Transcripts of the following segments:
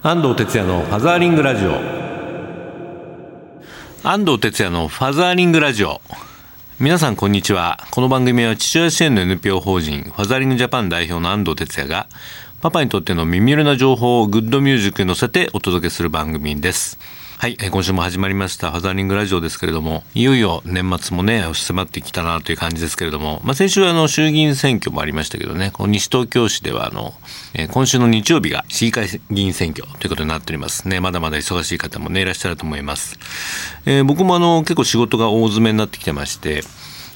安藤哲也のファザーリングラジオ。安藤哲也のファザーリングラジオ。皆さんこんにちは。この番組は父親支援の NPO 法人ファザーリングジャパン代表の安藤哲也がパパにとっての耳寄りな情報をグッドミュージックに乗せてお届けする番組です。はい、今週も始まりましたハザーリングラジオですけれども、いよいよ年末もね、迫ってきたなという感じですけれども、まあ、先週あの衆議院選挙もありましたけどね、この西東京市ではあの、え、今週の日曜日が市議会議員選挙ということになっておりますね。まだまだ忙しい方もね、いらっしゃると思います。えー、僕もあの、結構仕事が大詰めになってきてまして、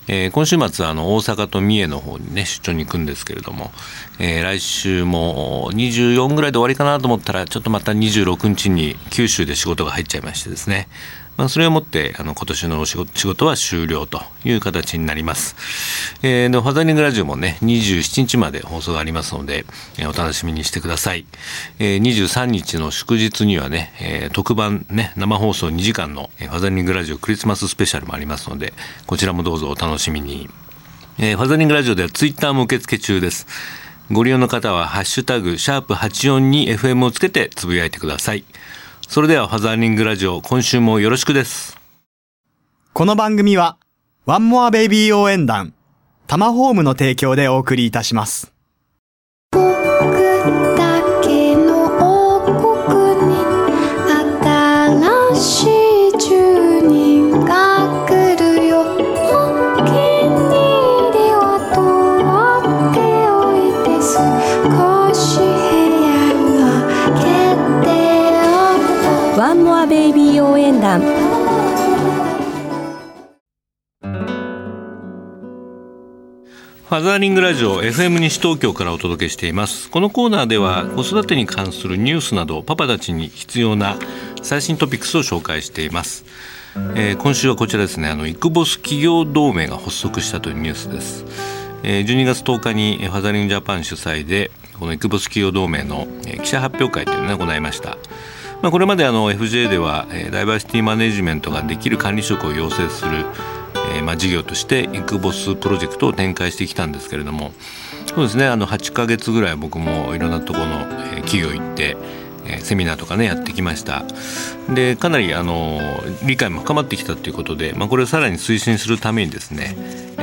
えー、今週末あの大阪と三重の方にね出張に行くんですけれども、えー、来週も24ぐらいで終わりかなと思ったらちょっとまた26日に九州で仕事が入っちゃいましてですね。まあ、それをもってあの今年の仕事仕事は終了という形になります。えー、でファザーリングラジオもね27日まで放送がありますので、えー、お楽しみにしてください。えー、23日の祝日にはね、えー、特番ね生放送2時間の、ファザーリングラジオクリスマススペシャルもありますのでこちらもどうぞお楽しみに。えー、ファザーリングラジオではツイッターも受付中です。ご利用の方はハッシュタグシャープ84に FM をつけてつぶやいてください。それではファザーリングラジオ今週もよろしくです。この番組はワンモアベイビー応援団タマホームの提供でお送りいたします。ザーリングラジオ FM 西東京からお届けしています。このコーナーでは子育てに関するニュースなどパパたちに必要な最新トピックスを紹介しています、えー、今週はこちらですね。あのイクボス企業同盟が発足したというニュースです、えー、12月10日にファザーリングジャパン主催でこのイクボス企業同盟の記者発表会というのを行いました。まあ、これまであの FJ では、ダイバーシティマネジメントができる管理職を養成する、えーまあ、事業としてインクボスプロジェクトを展開してきたんですけれどもそうですねあの8か月ぐらい僕もいろんなところの、え、企業行ってえセミナーとかねやってきました。でかなりあの理解も深まってきたということで、まあ、これをさらに推進するためにですね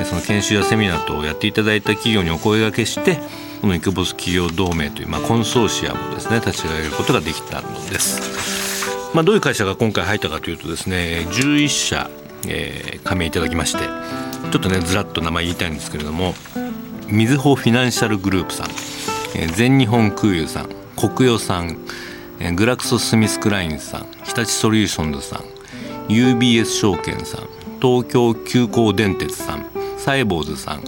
その研修やセミナーとやっていただいた企業にお声がけしてこのイクボス企業同盟という、まあ、コンソーシアムですね立ち上げることができたのです、まあ、どういう会社が今回入ったかというとですね11社、えー、加盟いただきましてちょっとねずらっと名前言いたいんですけれどもみずほフィナンシャルグループさん、えー、全日本空輸さんコクヨさん、えー、グラクソ・スミスクラインさん日立ソリューションズさん UBS 証券さん東京急行電鉄さんサイボウズさん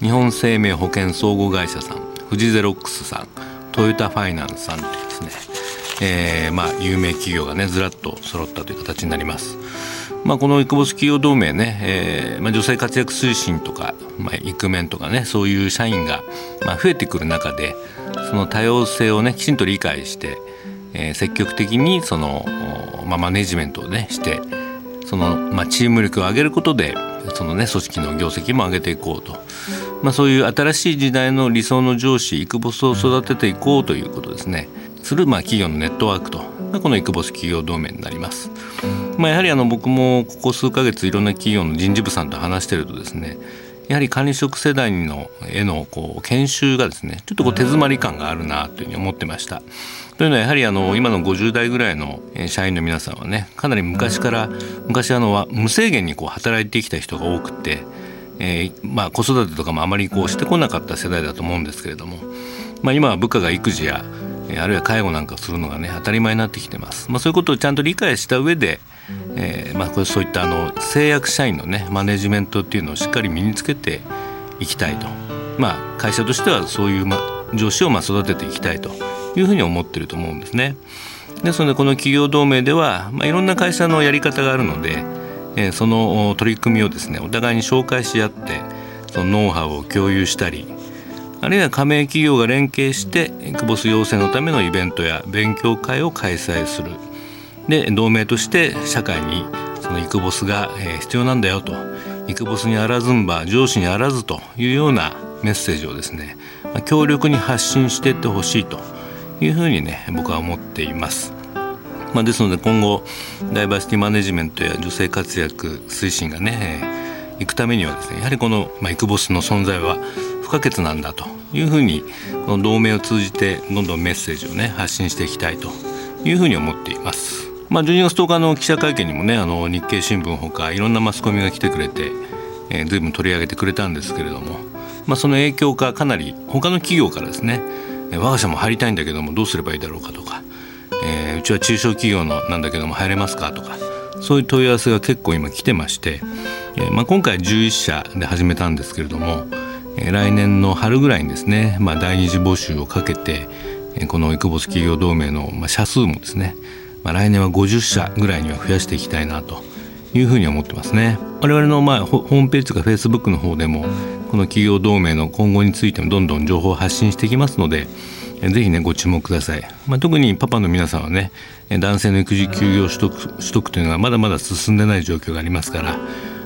日本生命保険相互会社さん富士ゼロックスさんトヨタファイナンスさんというですね、えー、まあ有名企業がねずらっと揃ったという形になります。まあ、このイクボス企業同盟ね、えーまあ、女性活躍推進とか、まあ、イクメンとかねそういう社員が、まあ、増えてくる中でその多様性をねきちんと理解して、えー、積極的にその、まあ、マネジメントをねしてその、まあ、チーム力を上げることでそのね組織の業績も上げていこうと。まあ、そういう新しい時代の理想の上司イクボスを育てていこうということですね。するまあ企業のネットワークと、このイクボス企業同盟になります、まあ、やはりあの僕もここ数ヶ月いろんな企業の人事部さんと話してるとですねやはり管理職世代のへのこう研修がですねちょっとこう手詰まり感があるなというふうに思ってました。というのはやはりあの今の50代ぐらいの社員の皆さんはねかなり昔から昔あの無制限にこう働いてきた人が多くてえー、まあ、子育てとかもあまりこうしてこなかった世代だと思うんですけれども、まあ、今は部下が育児やあるいは介護なんかするのがね当たり前になってきてます、まあ、そういうことをちゃんと理解した上で、えーまあ、これそういったあの制約社員のねマネジメントっていうのをしっかり身につけていきたいと、まあ、会社としてはそういう、ま、上司をまあ育てていきたいというふうに思ってると思うんですね。ですのでこの企業同盟では、まあ、いろんな会社のやり方があるのでえその取り組みをですねお互いに紹介し合ってそのノウハウを共有したりあるいは加盟企業が連携してクボス養成のためのイベントや勉強会を開催するで同盟として社会にそのイクボスが必要なんだよとイクボスにあらずんば上司にあらずというようなメッセージをですね強力に発信していってほしいというふうにね僕は思っています。まあ、ですので今後ダイバーシティマネジメントや女性活躍推進がねいくためにはですねやはりこの、まあ、イクボスの存在は不可欠なんだというふうにこの同盟を通じてどんどんメッセージをね発信していきたいというふうに思っています。まあ、12月10日の記者会見にもねあの日経新聞ほかいろんなマスコミが来てくれて、えー、随分取り上げてくれたんですけれども、まあ、その影響かかなり他の企業からですね我が社も入りたいんだけどもどうすればいいだろうかとか、えー、うちは中小企業のなんだけども入れますかとかそういう問い合わせが結構今来てまして、えまあ、今回11社で始めたんですけれども、え、来年の春ぐらいにですね、まあ、第二次募集をかけて、え、このイクボス企業同盟の、まあ、社数もですねまあ、来年は50社ぐらいには増やしていきたいなというふうに思ってますね。我々のまあホームページとかフェイスブックの方でもこの企業同盟の今後についてもどんどん情報を発信していきますのでぜひねご注目ください、まあ、特にパパの皆さんはね男性の育児休業取得取得というのはまだまだ進んでない状況がありますから、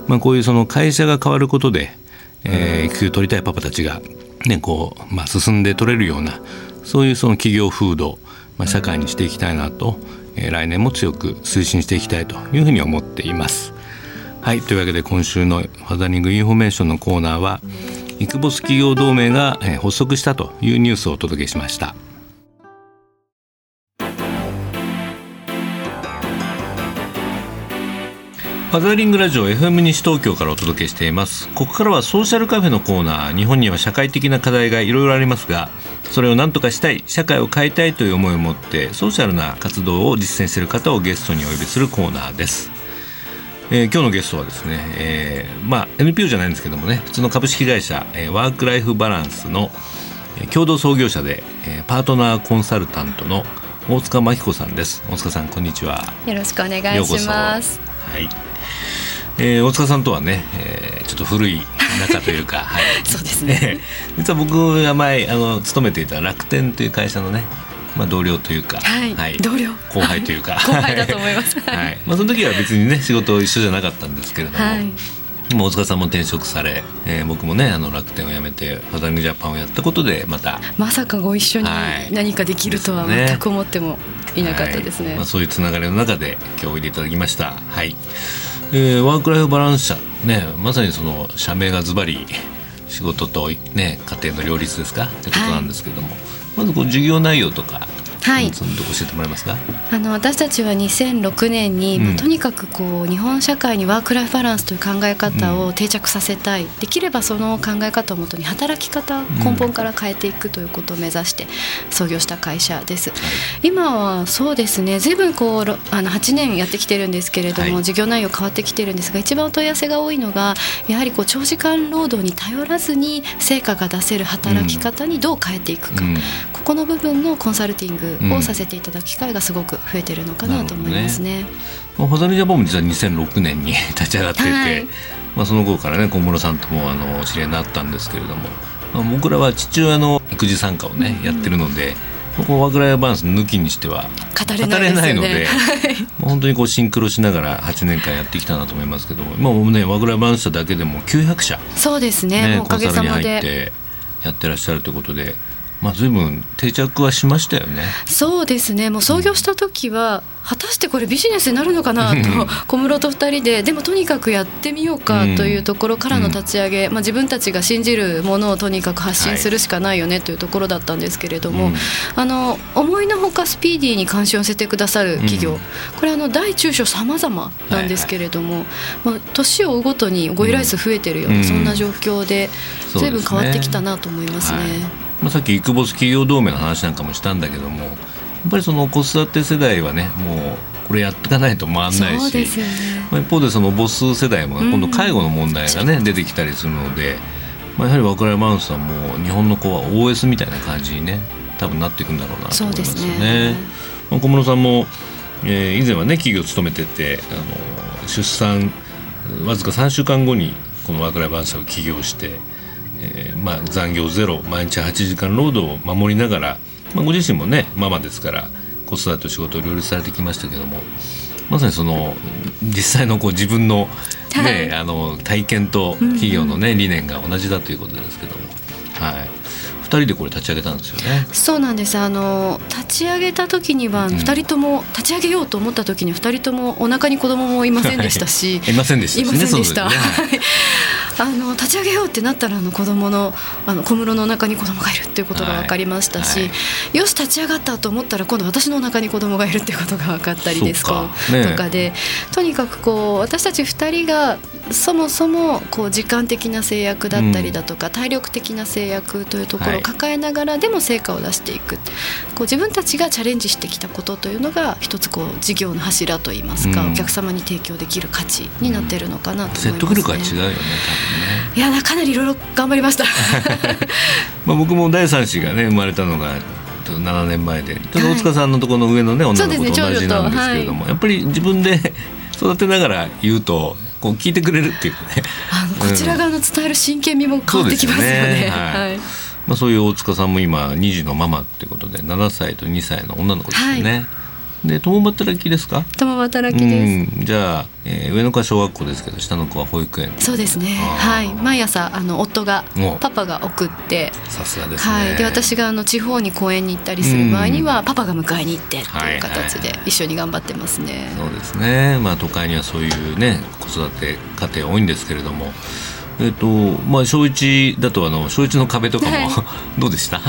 まあ、こういうその会社が変わることで、えー、育休取りたいパパたちが、ねこうまあ、進んで取れるようなそういうその企業風土、まあ、社会にしていきたいなとえ来年も強く推進していきたいというふうに思っています。はいというわけで今週のファザリングインフォメーションのコーナーはイクボス企業同盟が発足したというニュースをお届けしました。ファザリングラジオ FM 西東京からお届けしていますここからはソーシャルカフェのコーナー日本には社会的な課題がいろいろありますがそれを何とかしたい社会を変えたいという思いを持ってソーシャルな活動を実践している方をゲストにお呼びするコーナーです。えー、今日のゲストはですね、えー、まあ NPO じゃないんですけどもね普通の株式会社、えー、ワークライフバランスの、え、共同創業者で、えー、パートナーコンサルタントの大塚真紀子さんです。大塚さんこんにちは。よろしくお願いします。はい。えー、大塚さんとはね、えー、ちょっと古い仲というか、はい、そうですね。実は僕が前あの勤めていた楽天という会社のねまあ、同僚というか、はい、はい、同僚。後輩というか。後輩だと思います、はい、まあ、その時は別にね仕事一緒じゃなかったんですけれども、はい、今大塚さんも転職され、えー、僕もねあの楽天を辞めてファザリングジャパンをやったことでまた。まさかご一緒に何かできるとは全く思ってもいなかったですね、はい、まあ、そういうつながりの中で今日おいでいただきました。はい。えー、ワークライフバランス社ねまさにその社名がズバリ仕事とね家庭の両立ですか？ってことなんですけども、はい、まずこう授業内容とかはい、そのとこ教えてもらえますか？あの私たちは2006年に、うん、とにかくこう日本社会にワーク・ライフ・バランスという考え方を定着させたい、うん、できればその考え方をもとに働き方根本から変えていくということを目指して創業した会社です。はい、今はそうですね随分こうあの8年やってきてるんですけれども、はい、事業内容変わってきてるんですが一番お問い合わせが多いのがやはりこう長時間労働に頼らずに成果が出せる働き方にどう変えていくか、うん、ここの部分のコンサルティングをさせていただく機会がすごく増えてるのかなと思いますね。まあ、ファザリジャパンも実は2006年に 立ち上がっていて、はい、まあ、その後からね小室さんともあのお知り合いになったんですけれども、まあ、僕らは父親の育児参加をね、うん、やってるので。ここワークライフバランス抜きにしては語れないので、本当にこうシンクロしながら8年間やってきたなと思いますけども今もねワークライフバランスだけでも900社そうですね、ね、おかげさまで。やってらっしゃるということでまあ、随分定着はしましたよね。そうですね。もう創業した時は、果たしてこれビジネスになるのかなと 小室と2人ででもとにかくやってみようかというところからの立ち上げ、まあ、自分たちが信じるものをとにかく発信するしかないよねというところだったんですけれども、あの思いのほかスピーディーに関心を寄せてくださる企業、これあの大中小さまざまなんですけれども、まあ、年を追うごとにご依頼数増えてるような、そんな状況で随分変わってきたなと思いますね。まあ、さっきイクボス企業同盟の話なんかもしたんだけどもやっぱりその子育て世代はねもうこれやっていかないと回らないし、ね、まあ、一方でその母数世代も今度介護の問題がね、うん、出てきたりするので、まあ、やはりワクライマウスさんも日本の子は OS みたいな感じにね多分なっていくんだろうなと思いますよね。ね。まあ、小室さんも、えー、以前はね企業勤めててあの出産わずか3週間後にこのワークライフバランスを起業してえー、まあ、残業ゼロ毎日8時間労働を守りながら、まあ、ご自身もねママですから子育てと仕事を両立されてきましたけどもまさにその実際のこう自分の,、ね、はい、あの体験と企業のね、理念が同じだということですけども、はい、2人でこれ立ち上げたんですよね。そうなんです。あの立ち上げた時には2人とも、立ち上げようと思った時に2人ともお腹に子供もいませんでしたし、いませんでしたいませんでした、ね あの立ち上げようってなったらあの子供のあの小室のお腹に子供がいるっていうことが分かりましたし、はいはよし立ち上がったと思ったら今度私のお腹に子供がいるっていうことが分かったりですか？ねとかでとにかくこう私たち2人がそもそもこう時間的な制約だったりだとか、体力的な制約というところを抱えながらでも成果を出していく、こう自分たちがチャレンジしてきたことというのが一つこう事業の柱といいますか、うん。お客様に提供できる価値になっているのかなと思います、ね。説得力が違うよねいやかなりいろいろ頑張りました。まあ、僕も第三子がね生まれたのが7年前で。ちょっと大塚さんのところの上のね、女の子と同じなんですけれども、やっぱり自分で育てながら言うとこう聞いてくれるっていうかね。こちら側の伝える真剣味も変わってきますよね。まあ、そういう大塚さんも今2児のママっていうことで7歳と2歳の女の子ですよね。で共働きですか？共働きです。うんじゃあ、えー上の子は小学校ですけど下の子は保育園そうですね。はい。毎朝あの夫がおパパが送って、さすがですね、はい。で私があの地方に公園に行ったりする場合にはパパが迎えに行ってってはいいう形で一緒に頑張ってますね。そうですね、まあ、都会にはそういうね子育て家庭多いんですけれども、えっとまあ、小一だとあの小一の壁とかも、はい。どうでした？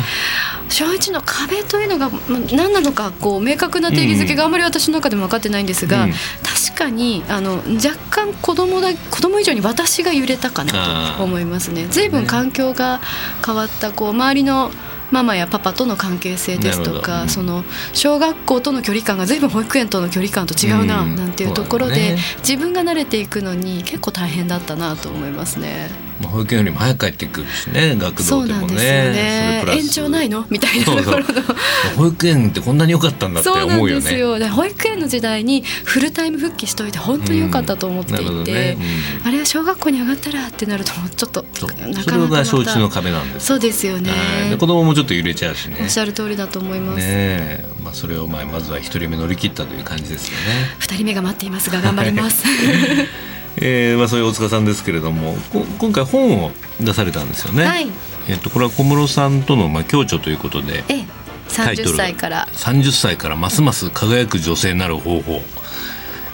小一の壁というのがまあ何なのかこう明確な定義づけがあんまり私の中でも分かってないんですが、うん。確かにあの若干子供だ子供以上に私が揺れたかなと思いますね。随分環境が変わったこう周りのママやパパとの関係性ですとなるほど。うん。かその小学校との距離感が随分保育園との距離感と違うなうん。なんていうところでね。自分が慣れていくのに結構大変だったなと思いますね。まあ保育園よりも早く帰ってくるしね学そ童でもね。うなんですよね。延長ないの？みたいなところの。保育園ってこんなに良かったんだって思うよね。ですよ。で保育園の時代にフルタイム復帰しといて本当に良かったと思っていて、うん。なるほどね。あれは小学校に上がったらってなるとちょっとなかなかまた。が小一の壁なんです。そうですよね。はい。で子供もちょっと揺れちゃうしね。おっしゃる通りだと思います。ねえ。まあ、それをまあまずは一人目乗り切ったという感じですよね。二人目が待っていますが頑張ります。えーまあ、そういう大塚さんですけれどもこ今回本を出されたんですよね。はい。えっとこれは小室さんとのまあ共著ということでええ、三十タイトルが歳から。30歳からますます輝く女性になる方法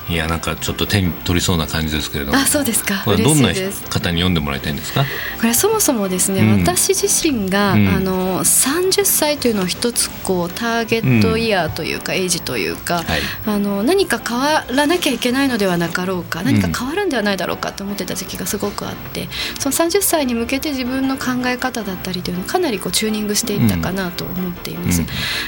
いやなんかちょっと手に取りそうな感じですけれども。あ、そうですか。これはどんな。方に読んでもらいたいんですか？これはそもそもですね、うん。私自身が、うんあの30歳というのを一つこうターゲットイヤーというか、エイジというか、はい。あの何か変わらなきゃいけないのではなかろうか何か変わるんではないだろうかと思ってた時期がすごくあってその30歳に向けて自分の考え方だったりというのをかなりこうチューニングしていったかなと思っています。うん。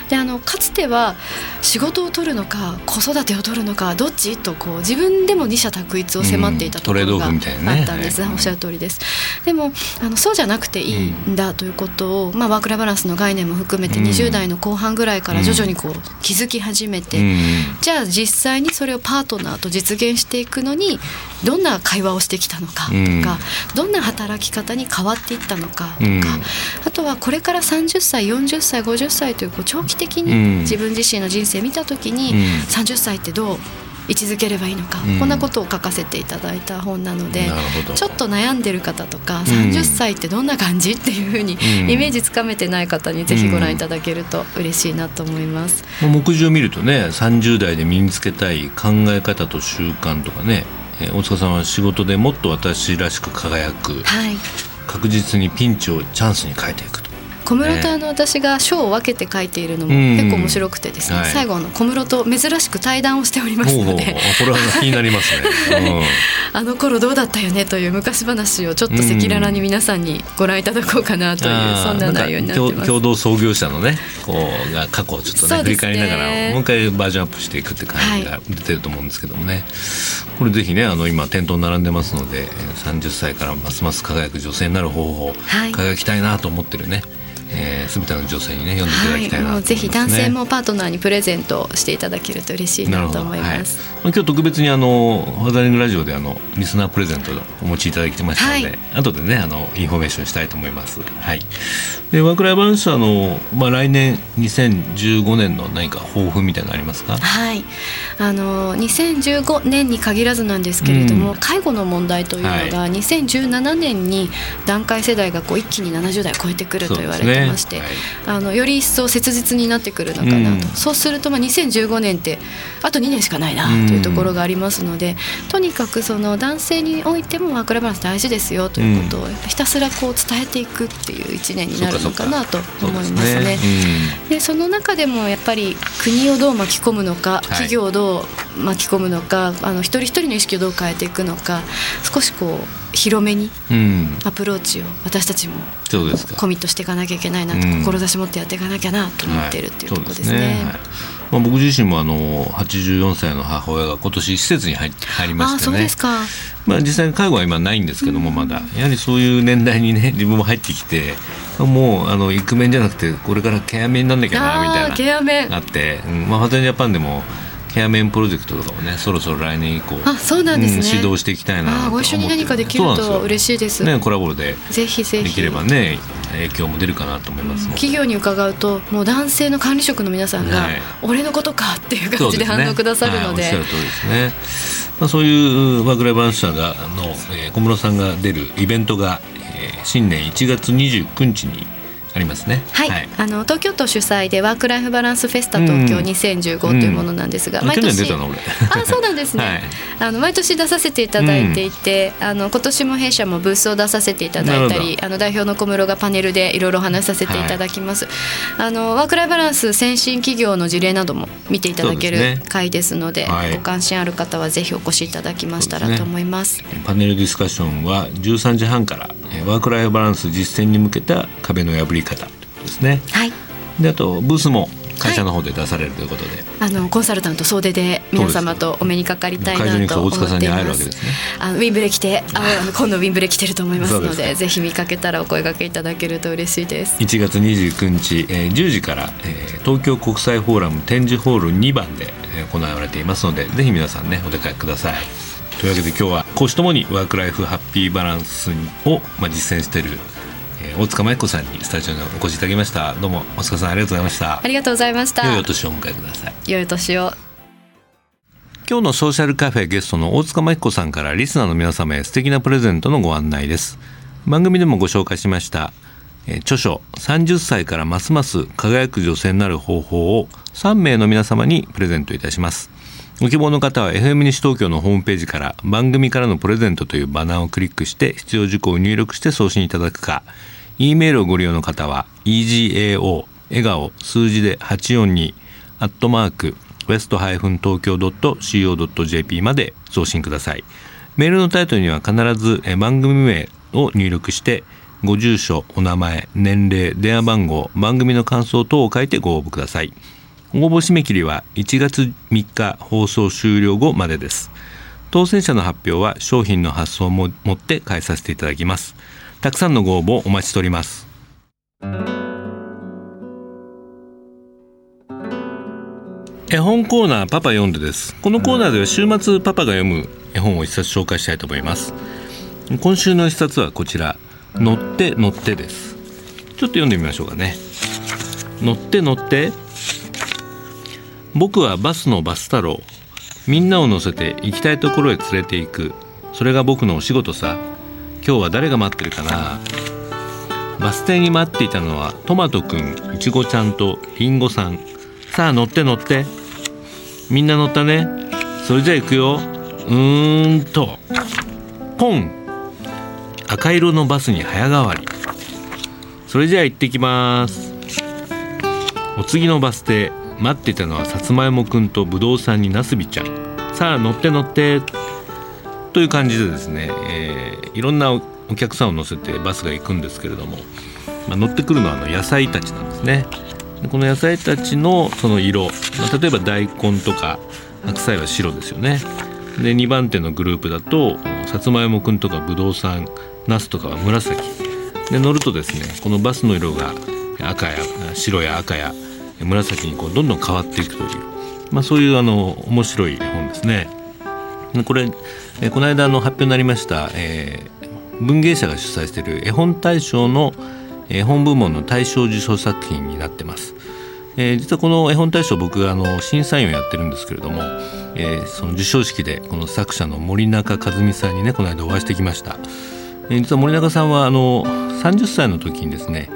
であのかつては仕事を取るのか子育てを取るのかどっち？とこう自分でも二者択一を迫っていたところうんトレードオがあったんです、はい。おっしゃる通りです。でもあのそうじゃなくていいんだということを、まあ、ワークライフバランスの概念も含めてうん。20代の後半ぐらいから徐々にこう気づき始めて、うん。じゃあ実際にそれをパートナーと実現していくのにどんな会話をしてきたのかとか、うん。どんな働き方に変わっていったのかとか、うん。あとはこれから30歳40歳50歳というこう長期的うん。に自分自身の人生見た時に、うん。30歳ってどう位置づければいいのか、うん。こんなことを書かせていただいた本なのでちょっと悩んでる方とか、ん。30歳ってどんな感じ？っていうふうにうん。イメージつかめてない方にぜひご覧いただけると嬉しいなと思います。まあ目次を見るとね30代で身につけたい考え方と習慣とかね、えー大塚さんは仕事でもっと私らしく輝くはい。確実にピンチをチャンスに変えていくと小室とあの私が章を分けて書いているのもうん。結構面白くてですね、はい。最後の小室と珍しく対談をしておりますのでこれは気になりますね、あの頃どうだったよねという昔話をちょっと赤裸々に皆さんにご覧いただこうかなという、あーそんな内容になってます。共共同創業者のねこうが過去をちょっとね振り返りながらもう一回バージョンアップしていくって感じが出てると思うんですけどもね、これぜひねあの今店頭に並んでますのでえー30歳からますます輝く女性になる方法、はい。輝きたいなと思ってるね、えー、全ての女性にね読んでいただきたいなねもうぜひ男性もパートナーにプレゼントしていただけると嬉しいなと思います。はいまあ今日特別にあのファザリングラジオであのリスナープレゼントをお持ちいただきましたので、はい後でねあのインフォメーションしたいと思います。はい。でワークライフバランスはあのまあ来年2015年の何か抱負みたいなのありますか？はい、あの2015年に限らずなんですけれども、うん。介護の問題というのが2017年に団塊世代がこう一気に70代を超えてくると言われていまして、ねはい、あのより一層切実になってくるのかなと、そうするとまあ2015年ってあと2年しかないなというところがありますので、とにかくその男性においてもワークライフバランス大事ですよということをひたすらこう伝えていくっていう1年になるのかなと思いますね。で、その中でもやっぱり国をどう巻き込むのか、企業をどう巻き込むのか、あの一人一人の意識をどう変えていくのか少しこう広めにアプローチを私たちもコミットしていかなきゃいけないなと、志持ってやっていかなきゃなと思っているっていうところですね。まあ、僕自身もあの84歳の母親が今年施設に入入りましてね。そうですか、まあ、実際に介護は今ないんですけどもまだ、やはりそういう年代にね自分も入ってきてもうあのイクメンじゃなくてこれからケアメンなんなきゃなみたいな。ケアメン。あって、うん。まあ、ファタジャパンでもケアメンプロジェクトとかもねそろそろ来年以降あそうなんですね、うん、指導していきたいなご一緒に何かできると嬉しいです。ねコラボでぜひぜひ。できればね影響も出るかなと思います企業に伺うともう男性の管理職の皆さんが、はい、俺のことかっていう感じで反応くださるので、ねはい、おっしゃる通りですね、まあ、そういうワークライバランス社がの、えー、小室さんが出るイベントが、えー、新年1月29日にありますね、はい、はい、あの東京都主催でワークライフバランスフェスタ東京2015というものなんですが、うん、毎年あそうなんですね、はい、あの毎年出させていただいていて、うん、あの今年も弊社もブースを出させていただいたりあの代表の小室がパネルでいろいろ話させていただきます、はい、あのワークライフバランス先進企業の事例なども見ていただける会ですので、ね、ご関心ある方はぜひお越しいただきましたらと思います、ね、パネルディスカッションは13時半からワークライフバランス実践に向けた壁の破り方ですね。はい。であとブースも会社の方で出されるということで、はい、あのコンサルタント総出で皆様とお目にかかりたいなと思っています。あのウィンブレ来て、あの今度ウィンブレ来てると思いますので、ぜひ見かけたらお声掛けいただけると嬉しいです。1月29日、えー、10時から、えー、東京国際フォーラム展示ホール2番で、えー、行われていますので、ぜひ皆さんねお出かけください。というわけで今日は講師ともにワークライフハッピーバランスを、まあ、実践しているえー、大塚舞子さんにスタジオにお越しいただきました。どうも大塚さんありがとうございました。ありがとうございました。良いお年をお迎えください。良いお年を。今日のソーシャルカフェゲストの大塚真紀子さんからリスナーの皆様へ素敵なプレゼントのご案内です。番組でもご紹介しました、えー、著書30歳からますます輝く女性になる方法を3名の皆様にプレゼントいたしますご希望の方は FM 西東京のホームページから番組からのプレゼントというバナーをクリックして必要事項を入力して送信いただくか。E メールをご利用の方は egao 笑顔数字で842アットマークウェスト東京 .co.jp まで送信ください。メールのタイトルには必ず番組名を入力してご住所お名前年齢電話番号番組の感想等を書いてご応募ください。応募締め切りは1月3日放送終了後までです。当選者の発表は商品の発送ももって返させていただきます。たくさんのご応募お待ちしております。絵本コーナーパパ読んでです。このコーナーでは週末パパが読む絵本を一冊紹介したいと思います。今週の一冊はこちら。乗って乗ってです。ちょっと読んでみましょうかね。乗って乗って僕はバスのバス太郎。みんなを乗せて行きたいところへ連れて行く。それが僕のお仕事さ。今日は誰が待ってるかな。バス停に待っていたのはトマトくんいちごちゃんとりんごさん。さあ乗って乗って。みんな乗ったね。それじゃあ行くよ。うーんと。ポン。赤色のバスに早変わり。それじゃあ行ってきます。お次のバス停。待ってたのはさつまいもくんとぶどうさんになすびちゃんさあ乗って乗ってという感じでですね、えー、いろんなお客さんを乗せてバスが行くんですけれども、まあ、乗ってくるのはあの野菜たちなんですねで。この野菜たちのその色、まあ、例えば大根とか白菜は白ですよね。で2番手のグループだとさつまいもくんとかぶどうさんナスとかは紫で乗るとですねこのバスの色が赤や白や赤や紫にこうどんどん変わっていくという、まあ、そういうあの面白い本ですね。これえこの間の発表になりました、えー、文芸社が主催している絵本大賞の絵本部門の大賞受賞作品になってます。えー、実はこの絵本大賞僕あの審査員をやってるんですけれども、えー、その授賞式でこの作者の森中和美さんにねこの間お会いしてきました、えー、実は森中さんはあの30歳の時にですね、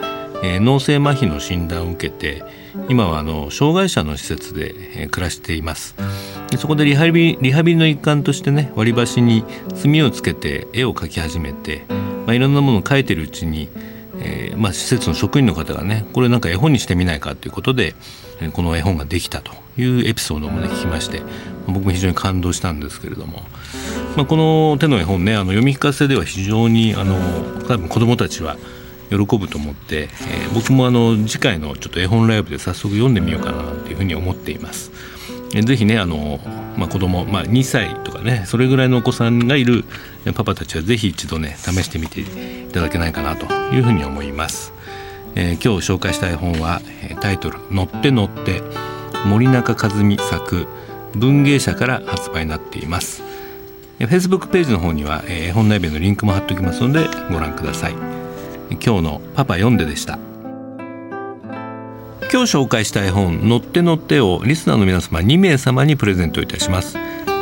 え、脳性麻痺の診断を受けて今はあの障害者の施設で、暮らしています。そこでリハビリハビリの一環としてね割り箸に墨をつけて絵を描き始めて、まあ、いろんなものを描いてるうちに、えーまあ、施設の職員の方がねこれなんか絵本にしてみないかということでこの絵本ができたというエピソードもね聞きまして僕も非常に感動したんですけれども、まあ、この手の絵本ねあの読み聞かせでは非常にあの多分子どもたちは喜ぶと思って、えー、僕もあの次回のちょっと絵本ライブで早速読んでみようかなというふうに思っています。えー、ぜひねあの、まあ、子供、まあ、2歳とかねそれぐらいのお子さんがいるパパたちはぜひ一度ね試してみていただけないかなというふうに思います。えー、今日紹介した絵本はタイトル「乗って乗って」森中和美作文芸社から発売になっています。フェイスブックページの方には絵本内弁のリンクも貼っておきますのでご覧ください。今日のパパ読んででした。今日紹介した絵本乗って乗ってをリスナーの皆様2名様にプレゼントいたします。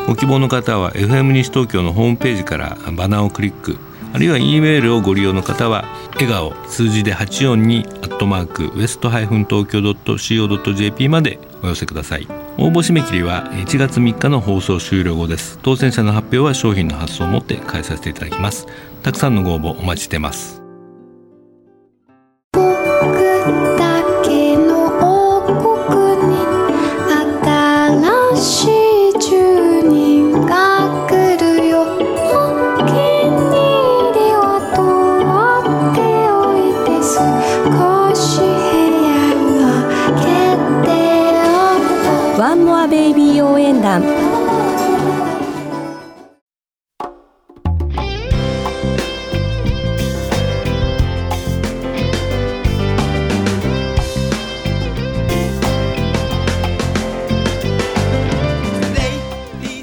ご希望の方は FM 西東京のホームページからバナーをクリックあるいは E メールをご利用の方は笑顔数字で842アットマークウエストハイフン東京 .co.jp までお寄せください。応募締め切りは1月3日の放送終了後です。当選者の発表は商品の発送をもって返させていただきます。たくさんのご応募お待ちしてます。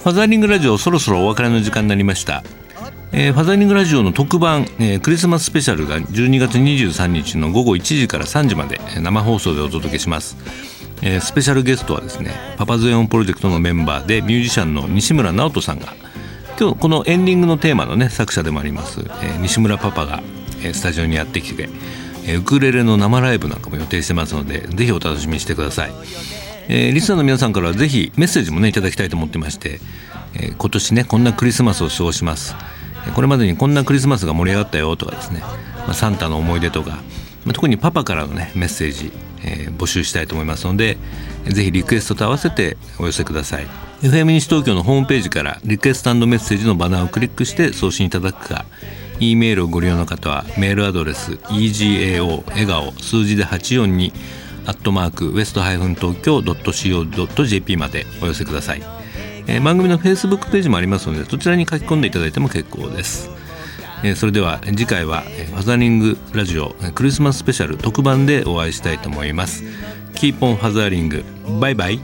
ファザーリングラジオそろそろお別れの時間になりました、えー、ファザーリングラジオの特番、えー、クリスマススペシャルが12月23日の午後1時から3時まで生放送でお届けします、えー、スペシャルゲストはですねパパズエオンプロジェクトのメンバーでミュージシャンの西村直人さんが今日このエンディングのテーマのね作者でもあります、えー、西村パパが、えー、スタジオにやってきて、えー、ウクレレの生ライブなんかも予定してますのでぜひお楽しみにしてください。えー、リスナーの皆さんからはぜひメッセージもねいただきたいと思ってまして、えー、今年ねこんなクリスマスを過ごします。これまでにこんなクリスマスが盛り上がったよとかですね、まあ、サンタの思い出とか、まあ、特にパパからのねメッセージ、えー、募集したいと思いますのでぜひリクエストと合わせてお寄せください。FM 西東京のホームページからリクエストメッセージのバナーをクリックして送信いただくか E メールをご利用の方はメールアドレス egao 笑顔数字で842アットマークウエストハイフン東京 .co.jp までお寄せください、えー、番組のフェイスブックページもありますのでそちらに書き込んでいただいても結構です、えー、それでは次回はファザリングラジオクリスマススペシャル特番でお会いしたいと思います。キーポンファザリングバイバイ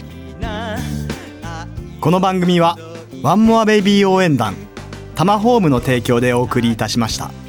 この番組はワンモアベイビー応援団タマホームの提供でお送りいたしました。